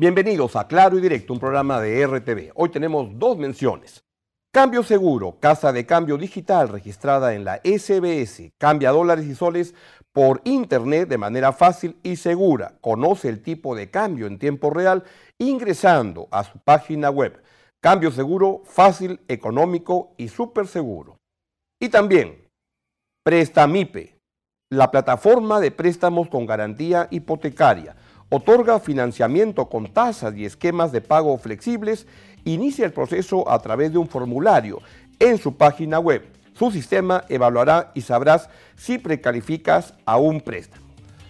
Bienvenidos a Claro y Directo, un programa de RTV. Hoy tenemos dos menciones. Cambio Seguro, casa de cambio digital registrada en la SBS, cambia dólares y soles por internet de manera fácil y segura. Conoce el tipo de cambio en tiempo real ingresando a su página web. Cambio seguro, fácil, económico y súper seguro. Y también Prestamipe, la plataforma de préstamos con garantía hipotecaria otorga financiamiento con tasas y esquemas de pago flexibles, inicia el proceso a través de un formulario en su página web. Su sistema evaluará y sabrás si precalificas a un préstamo.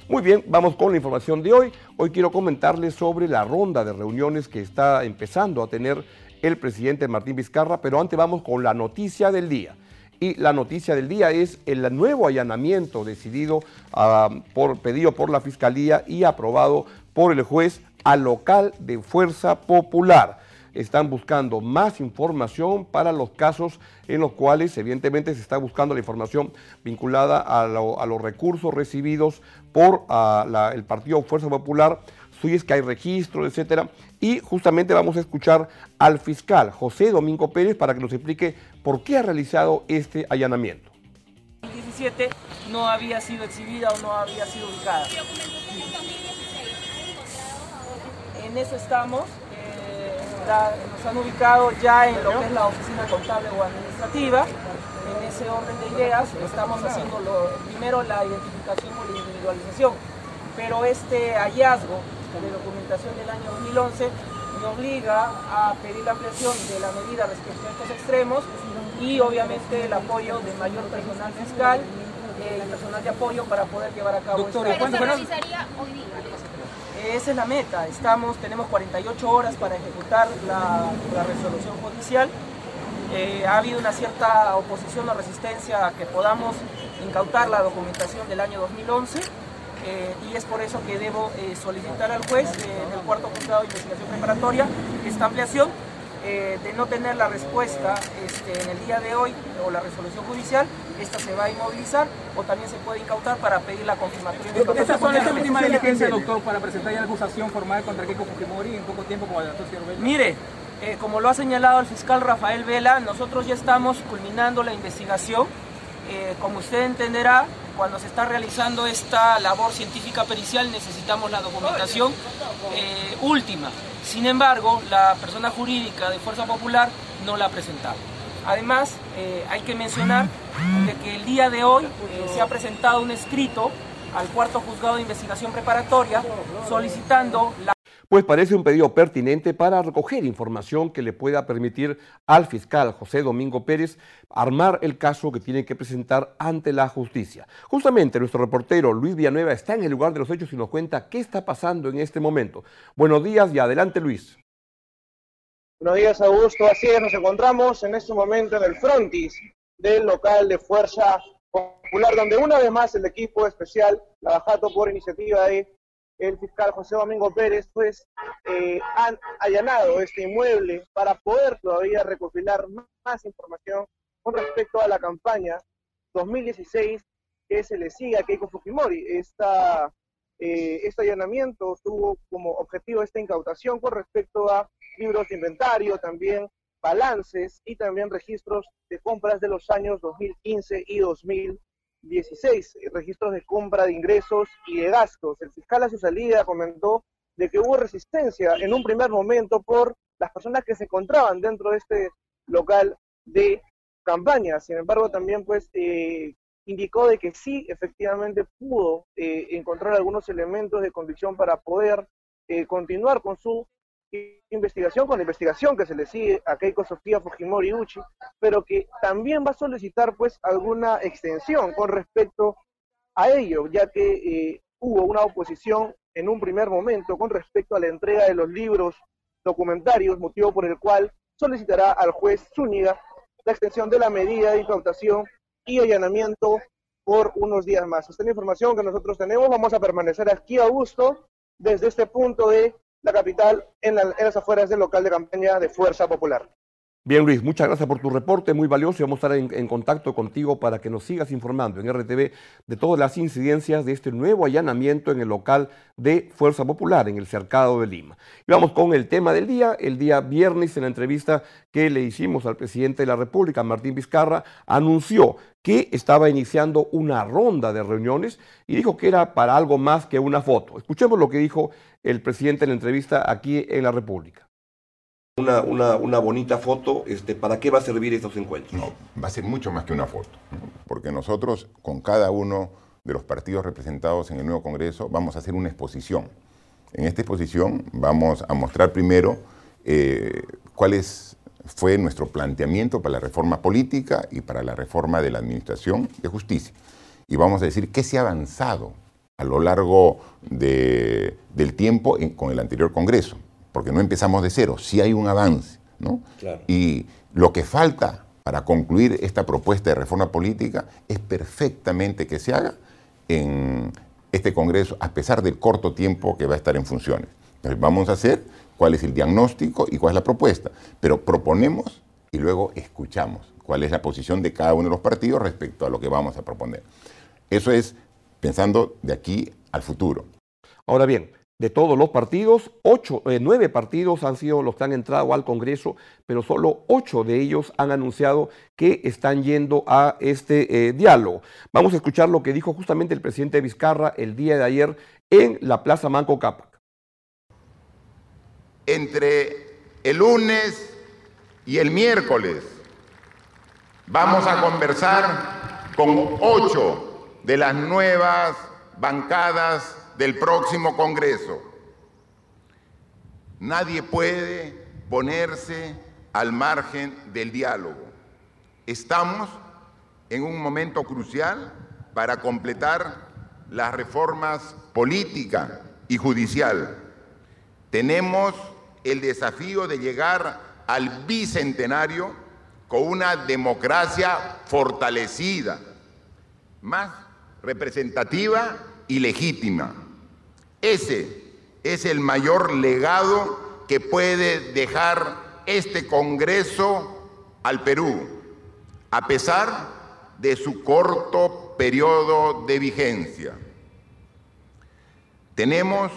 Muy bien, vamos con la información de hoy. Hoy quiero comentarles sobre la ronda de reuniones que está empezando a tener el presidente Martín Vizcarra, pero antes vamos con la noticia del día. Y la noticia del día es el nuevo allanamiento decidido ah, por pedido por la Fiscalía y aprobado por el juez al local de Fuerza Popular. Están buscando más información para los casos en los cuales evidentemente se está buscando la información vinculada a, los recursos recibidos por ah, el Partido Fuerza Popular si es que hay registro, etcétera. Y justamente vamos a escuchar al fiscal José Domingo Pérez para que nos explique por qué ha realizado este allanamiento. El 17 no había sido exhibida o no había sido ubicada. En eso estamos. Eh, nos han ubicado ya en lo que es la oficina contable o administrativa. En ese orden de ideas estamos haciendo primero la identificación o la individualización. Pero este hallazgo de documentación del año 2011 me obliga a pedir la ampliación de la medida respecto a estos extremos y obviamente el apoyo de mayor personal fiscal eh, y personal de apoyo para poder llevar a cabo esto. ¿Pero se realizaría hoy día? Esa es la meta. Estamos, tenemos 48 horas para ejecutar la, resolución judicial. Eh, ha habido una cierta oposición o resistencia a que podamos incautar la documentación del año 2011 eh, y es por eso que debo eh, solicitar al juez eh, del cuarto juzgado de investigación preparatoria esta ampliación de no tener la respuesta este, en el día de hoy o la resolución judicial, esta se va a inmovilizar o también se puede incautar para pedir la confirmación. ¿Esta son esta última diligencia, doctor, para presentar ya la acusación formal contra Keiko Fujimori en poco tiempo como el doctor Vela? Mire, como lo ha señalado el fiscal Rafael Vela, nosotros ya estamos culminando la investigación. Como usted entenderá, cuando se está realizando esta labor científica pericial necesitamos la documentación eh, última. Sin embargo, la persona jurídica de Fuerza Popular no la ha presentado. Además, eh, hay que mencionar de que el día de hoy eh, se ha presentado un escrito al cuarto juzgado de investigación preparatoria solicitando la pues parece un pedido pertinente para recoger información que le pueda permitir al fiscal José Domingo Pérez armar el caso que tiene que presentar ante la justicia. Justamente nuestro reportero Luis Villanueva está en el lugar de los hechos y nos cuenta qué está pasando en este momento. Buenos días y adelante Luis. Buenos días Augusto, así es, nos encontramos en este momento en el frontis del local de Fuerza Popular, donde una vez más el equipo especial, la Bajato por iniciativa de el fiscal José Domingo Pérez, pues eh, han allanado este inmueble para poder todavía recopilar más información con respecto a la campaña 2016 que se le sigue a Keiko Fujimori. Esta, eh, este allanamiento tuvo como objetivo esta incautación con respecto a libros de inventario, también balances y también registros de compras de los años 2015 y 2016. 16 eh, registros de compra de ingresos y de gastos. El fiscal a su salida comentó de que hubo resistencia en un primer momento por las personas que se encontraban dentro de este local de campaña. Sin embargo, también pues eh, indicó de que sí, efectivamente pudo eh, encontrar algunos elementos de convicción para poder continuar con su investigación con la investigación que se le sigue a Keiko Sofía Fujimori Uchi, pero que también va a solicitar pues alguna extensión con respecto a ello, ya que eh, hubo una oposición en un primer momento con respecto a la entrega de los libros documentarios, motivo por el cual solicitará al juez Zúñiga la extensión de la medida de incautación y allanamiento por unos días más. Esta es la información que nosotros tenemos. Vamos a permanecer aquí a gusto desde este punto de la capital en, la- en las afueras del local de campaña de Fuerza Popular. Bien, Luis, muchas gracias por tu reporte, muy valioso y vamos a estar en, en contacto contigo para que nos sigas informando en RTV de todas las incidencias de este nuevo allanamiento en el local de Fuerza Popular en el Cercado de Lima. Y vamos con el tema del día. El día viernes, en la entrevista que le hicimos al presidente de la República, Martín Vizcarra, anunció que estaba iniciando una ronda de reuniones y dijo que era para algo más que una foto. Escuchemos lo que dijo el presidente en la entrevista aquí en la República. Una, una, una bonita foto, este, ¿para qué va a servir estos encuentros? No, va a ser mucho más que una foto, porque nosotros con cada uno de los partidos representados en el nuevo Congreso vamos a hacer una exposición. En esta exposición vamos a mostrar primero eh, cuál es- fue nuestro planteamiento para la reforma política y para la reforma de la Administración de Justicia. Y vamos a decir qué se ha avanzado a lo largo de- del tiempo con el anterior Congreso, porque no empezamos de cero, sí hay un avance, ¿no? Claro. Y lo que falta para concluir esta propuesta de reforma política es perfectamente que se haga en este Congreso, a pesar del corto tiempo que va a estar en funciones. Entonces vamos a hacer cuál es el diagnóstico y cuál es la propuesta, pero proponemos y luego escuchamos cuál es la posición de cada uno de los partidos respecto a lo que vamos a proponer. Eso es pensando de aquí al futuro. Ahora bien, de todos los partidos, ocho, eh, nueve partidos han sido los que han entrado al Congreso, pero solo ocho de ellos han anunciado que están yendo a este eh, diálogo. Vamos a escuchar lo que dijo justamente el presidente Vizcarra el día de ayer en la Plaza Manco Cápac. entre el lunes y el miércoles vamos a conversar con ocho de las nuevas bancadas del próximo Congreso. Nadie puede ponerse al margen del diálogo. Estamos en un momento crucial para completar las reformas política y judicial. Tenemos el desafío de llegar al bicentenario con una democracia fortalecida, más representativa y legítima. Ese es el mayor legado que puede dejar este Congreso al Perú, a pesar de su corto periodo de vigencia. Tenemos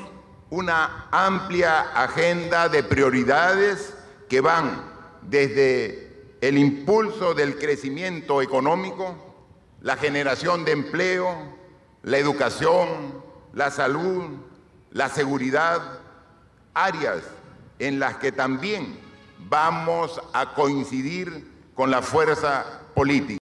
una amplia agenda de prioridades que van desde el impulso del crecimiento económico, la generación de empleo, la educación, la salud, la seguridad, áreas en las que también vamos a coincidir con la fuerza política.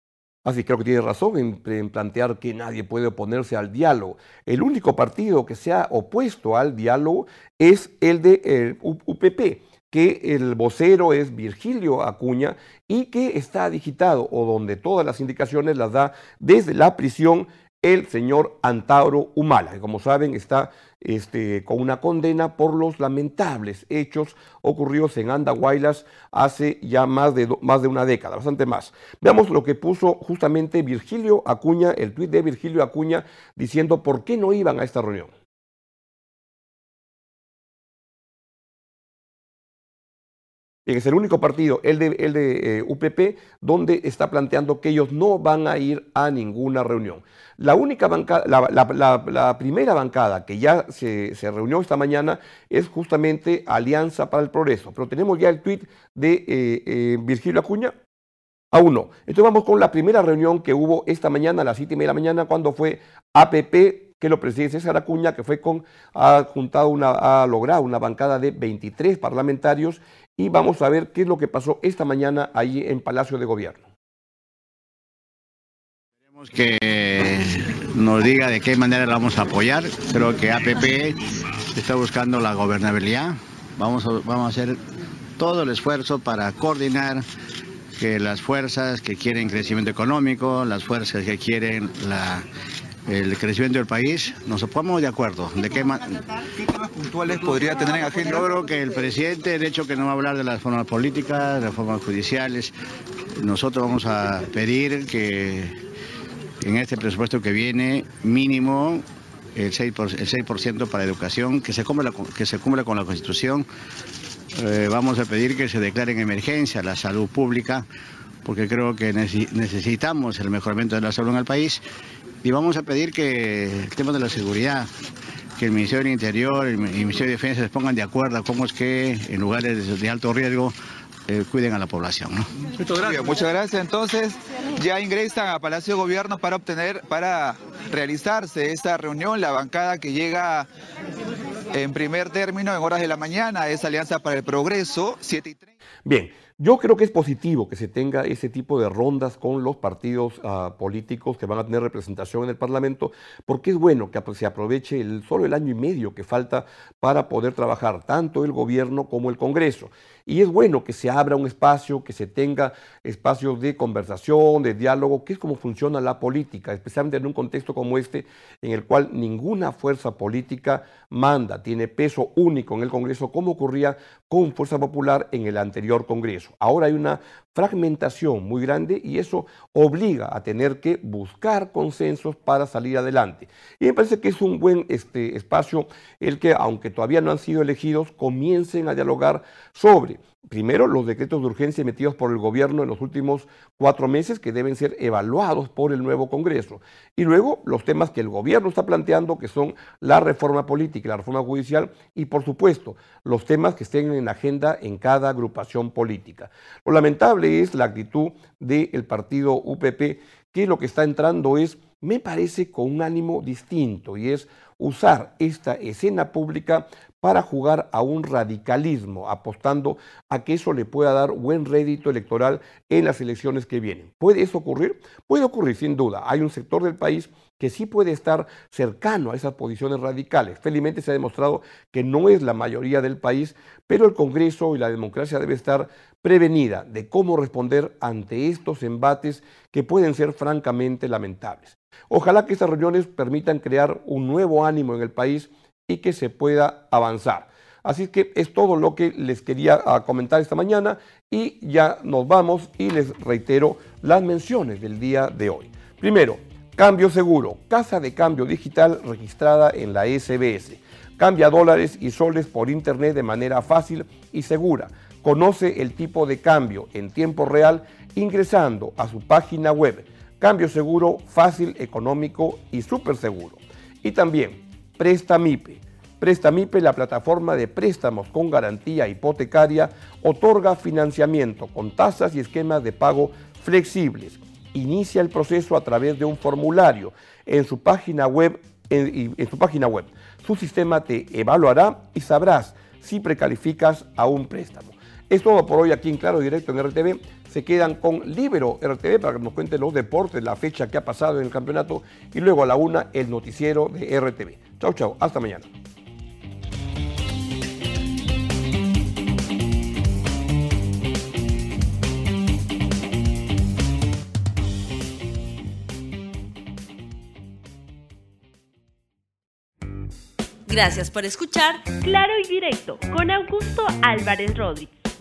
Así creo que tiene razón en, plantear que nadie puede oponerse al diálogo. El único partido que se ha opuesto al diálogo es el de eh, U- UPP, que el vocero es Virgilio Acuña y que está digitado o donde todas las indicaciones las da desde la prisión el señor Antauro Humala, que como saben está este, con una condena por los lamentables hechos ocurridos en Andahuaylas hace ya más de, más de una década, bastante más. Veamos lo que puso justamente Virgilio Acuña, el tuit de Virgilio Acuña, diciendo por qué no iban a esta reunión. Es el único partido, el de, el de eh, UPP, donde está planteando que ellos no van a ir a ninguna reunión. La única bancada, la, primera bancada que ya se, se reunió esta mañana es justamente Alianza para el Progreso. Pero tenemos ya el tuit de eh, eh, Virgilio Acuña. Aún no. Entonces vamos con la primera reunión que hubo esta mañana a las 7 y media de la mañana cuando fue APP, que lo preside César Acuña, que fue con, ha juntado una, ha logrado una bancada de 23 parlamentarios y vamos a ver qué es lo que pasó esta mañana allí en Palacio de Gobierno. Queremos que nos diga de qué manera la vamos a apoyar. Creo que APP está buscando la gobernabilidad. Vamos a, vamos a hacer todo el esfuerzo para coordinar que las fuerzas que quieren crecimiento económico, las fuerzas que quieren la el crecimiento del país, nos ponemos de acuerdo. ¿De qué, ¿Qué temas puntuales podría tener en agenda? Yo creo que el presidente, de hecho, que no va a hablar de las reformas políticas, de las reformas judiciales. Nosotros vamos a pedir que en este presupuesto que viene, mínimo el 6%, el 6 para educación, que se cumpla, que se cumpla con la Constitución. Eh, vamos a pedir que se declare en emergencia la salud pública, porque creo que necesitamos el mejoramiento de la salud en el país y vamos a pedir que el tema de la seguridad, que el Ministerio del Interior y el Ministerio de Defensa se pongan de acuerdo a cómo es que en lugares de alto riesgo eh, cuiden a la población. Muchas gracias. Muchas gracias. Entonces, ya ingresan a Palacio de Gobierno para obtener, para realizarse esta reunión, la bancada que llega en primer término en horas de la mañana, es Alianza para el Progreso, 7 y 30. Bien. Yo creo que es positivo que se tenga ese tipo de rondas con los partidos uh, políticos que van a tener representación en el Parlamento, porque es bueno que se aproveche el, solo el año y medio que falta para poder trabajar tanto el gobierno como el Congreso. Y es bueno que se abra un espacio, que se tenga espacios de conversación, de diálogo, que es como funciona la política, especialmente en un contexto como este, en el cual ninguna fuerza política manda, tiene peso único en el Congreso, como ocurría con Fuerza Popular en el anterior Congreso. Ahora hay una fragmentación muy grande y eso obliga a tener que buscar consensos para salir adelante. Y me parece que es un buen este, espacio el que, aunque todavía no han sido elegidos, comiencen a dialogar sobre Primero, los decretos de urgencia emitidos por el gobierno en los últimos cuatro meses que deben ser evaluados por el nuevo Congreso. Y luego, los temas que el gobierno está planteando, que son la reforma política la reforma judicial, y por supuesto, los temas que estén en agenda en cada agrupación política. Lo lamentable es la actitud del partido UPP, que lo que está entrando es, me parece, con un ánimo distinto, y es usar esta escena pública para jugar a un radicalismo, apostando a que eso le pueda dar buen rédito electoral en las elecciones que vienen. ¿Puede eso ocurrir? Puede ocurrir, sin duda. Hay un sector del país que sí puede estar cercano a esas posiciones radicales. Felizmente se ha demostrado que no es la mayoría del país, pero el Congreso y la democracia debe estar prevenida de cómo responder ante estos embates que pueden ser francamente lamentables. Ojalá que estas reuniones permitan crear un nuevo ánimo en el país y que se pueda avanzar. Así que es todo lo que les quería ah, comentar esta mañana y ya nos vamos y les reitero las menciones del día de hoy. Primero, cambio seguro, casa de cambio digital registrada en la SBS. Cambia dólares y soles por internet de manera fácil y segura. Conoce el tipo de cambio en tiempo real ingresando a su página web. Cambio seguro, fácil, económico y súper seguro. Y también Prestamipe. Prestamipe, la plataforma de préstamos con garantía hipotecaria, otorga financiamiento con tasas y esquemas de pago flexibles. Inicia el proceso a través de un formulario en su página web. En, en su página web. Su sistema te evaluará y sabrás si precalificas a un préstamo. Es todo por hoy aquí en Claro Directo en RTV. Se quedan con Libero RTV para que nos cuenten los deportes, la fecha que ha pasado en el campeonato y luego a la una el noticiero de RTV. Chau, chau. Hasta mañana. Gracias por escuchar Claro y Directo con Augusto Álvarez Rodríguez.